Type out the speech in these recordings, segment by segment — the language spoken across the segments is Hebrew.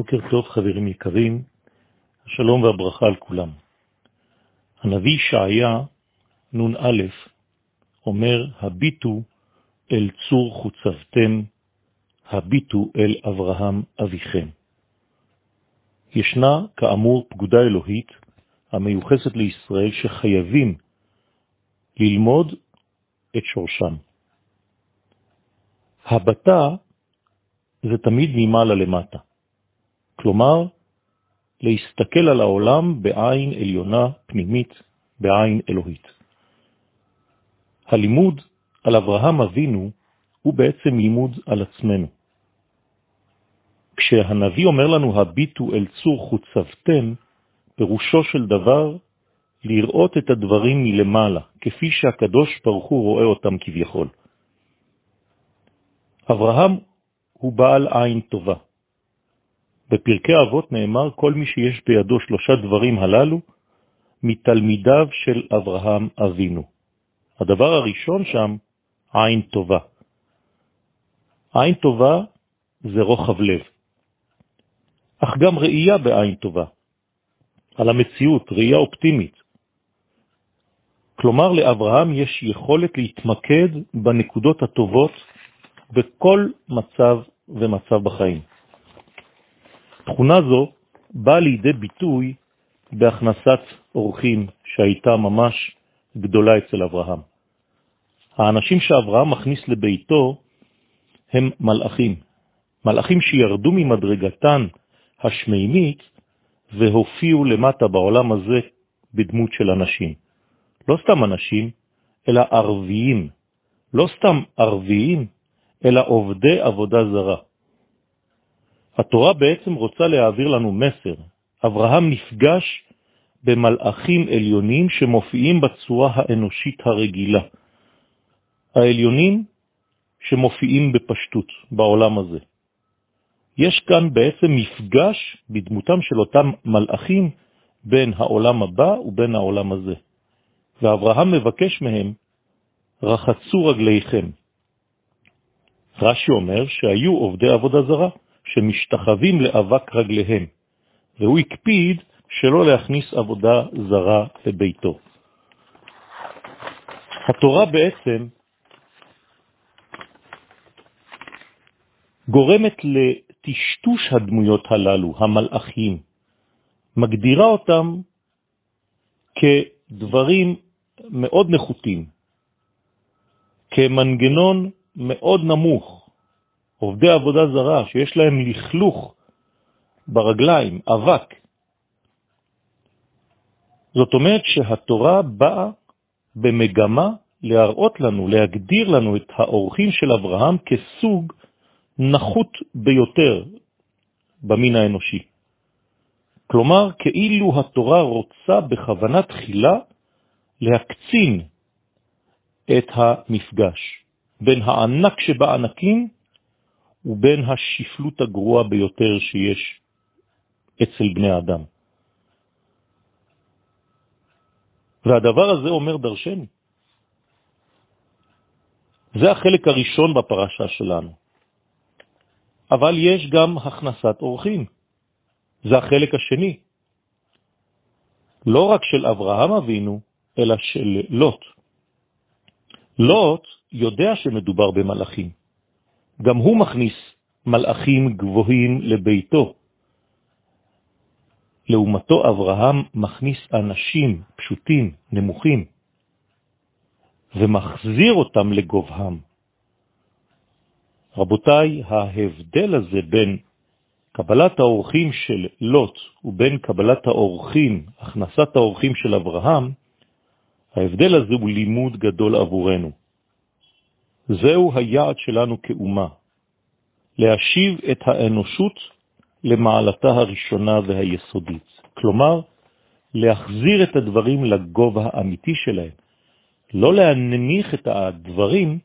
בוקר טוב חברים יקרים, השלום והברכה על כולם. הנביא שעיה נ"א אומר, הביטו אל צור חוצבתם, הביטו אל אברהם אביכם. ישנה, כאמור, פקודה אלוהית המיוחסת לישראל שחייבים ללמוד את שורשם. הבטה זה תמיד ממעלה למטה. כלומר, להסתכל על העולם בעין עליונה פנימית, בעין אלוהית. הלימוד על אברהם אבינו הוא בעצם לימוד על עצמנו. כשהנביא אומר לנו, הביטו אל צור חוצבתם, פירושו של דבר לראות את הדברים מלמעלה, כפי שהקדוש ברוך הוא רואה אותם כביכול. אברהם הוא בעל עין טובה. בפרקי אבות נאמר, כל מי שיש בידו שלושה דברים הללו, מתלמידיו של אברהם אבינו. הדבר הראשון שם, עין טובה. עין טובה זה רוחב לב, אך גם ראייה בעין טובה, על המציאות, ראייה אופטימית. כלומר, לאברהם יש יכולת להתמקד בנקודות הטובות בכל מצב ומצב בחיים. תכונה זו באה לידי ביטוי בהכנסת אורחים שהייתה ממש גדולה אצל אברהם. האנשים שאברהם מכניס לביתו הם מלאכים, מלאכים שירדו ממדרגתן השמימית והופיעו למטה בעולם הזה בדמות של אנשים. לא סתם אנשים, אלא ערביים. לא סתם ערביים, אלא עובדי עבודה זרה. התורה בעצם רוצה להעביר לנו מסר. אברהם נפגש במלאכים עליונים שמופיעים בצורה האנושית הרגילה. העליונים שמופיעים בפשטות בעולם הזה. יש כאן בעצם מפגש בדמותם של אותם מלאכים בין העולם הבא ובין העולם הזה. ואברהם מבקש מהם, רחצו רגליכם. רש"י אומר שהיו עובדי עבודה זרה. שמשתחווים לאבק רגליהם, והוא הקפיד שלא להכניס עבודה זרה לביתו. התורה בעצם גורמת לטשטוש הדמויות הללו, המלאכים, מגדירה אותם כדברים מאוד נחותים, כמנגנון מאוד נמוך, עובדי עבודה זרה, שיש להם לכלוך ברגליים, אבק. זאת אומרת שהתורה באה במגמה להראות לנו, להגדיר לנו את האורחים של אברהם כסוג נחות ביותר במין האנושי. כלומר, כאילו התורה רוצה בכוונת תחילה להקצין את המפגש בין הענק שבענקים ובין השפלות הגרועה ביותר שיש אצל בני אדם. והדבר הזה אומר דרשני. זה החלק הראשון בפרשה שלנו. אבל יש גם הכנסת אורחים. זה החלק השני. לא רק של אברהם אבינו, אלא של לוט. לוט יודע שמדובר במלאכים. גם הוא מכניס מלאכים גבוהים לביתו. לעומתו אברהם מכניס אנשים פשוטים, נמוכים, ומחזיר אותם לגובהם. רבותיי, ההבדל הזה בין קבלת האורחים של לוט ובין קבלת האורחים, הכנסת האורחים של אברהם, ההבדל הזה הוא לימוד גדול עבורנו. זהו היעד שלנו כאומה, להשיב את האנושות למעלתה הראשונה והיסודית. כלומר, להחזיר את הדברים לגובה האמיתי שלהם. לא להנמיך את הדברים,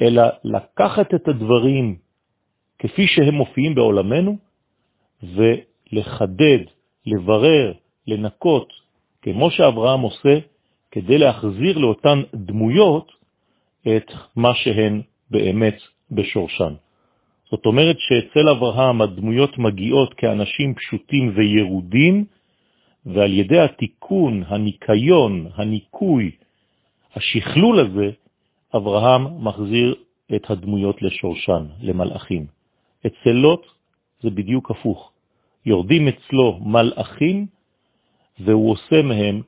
אלא לקחת את הדברים כפי שהם מופיעים בעולמנו, ולחדד, לברר, לנקות, כמו שאברהם עושה, כדי להחזיר לאותן דמויות את מה שהן באמת בשורשן. זאת אומרת שאצל אברהם הדמויות מגיעות כאנשים פשוטים וירודים, ועל ידי התיקון, הניקיון, הניקוי, השכלול הזה, אברהם מחזיר את הדמויות לשורשן, למלאכים. אצל לוט זה בדיוק הפוך. יורדים אצלו מלאכים, והוא עושה מהם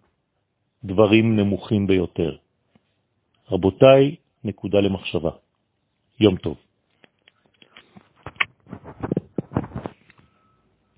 דברים נמוכים ביותר. רבותיי, נקודה למחשבה. יום טוב.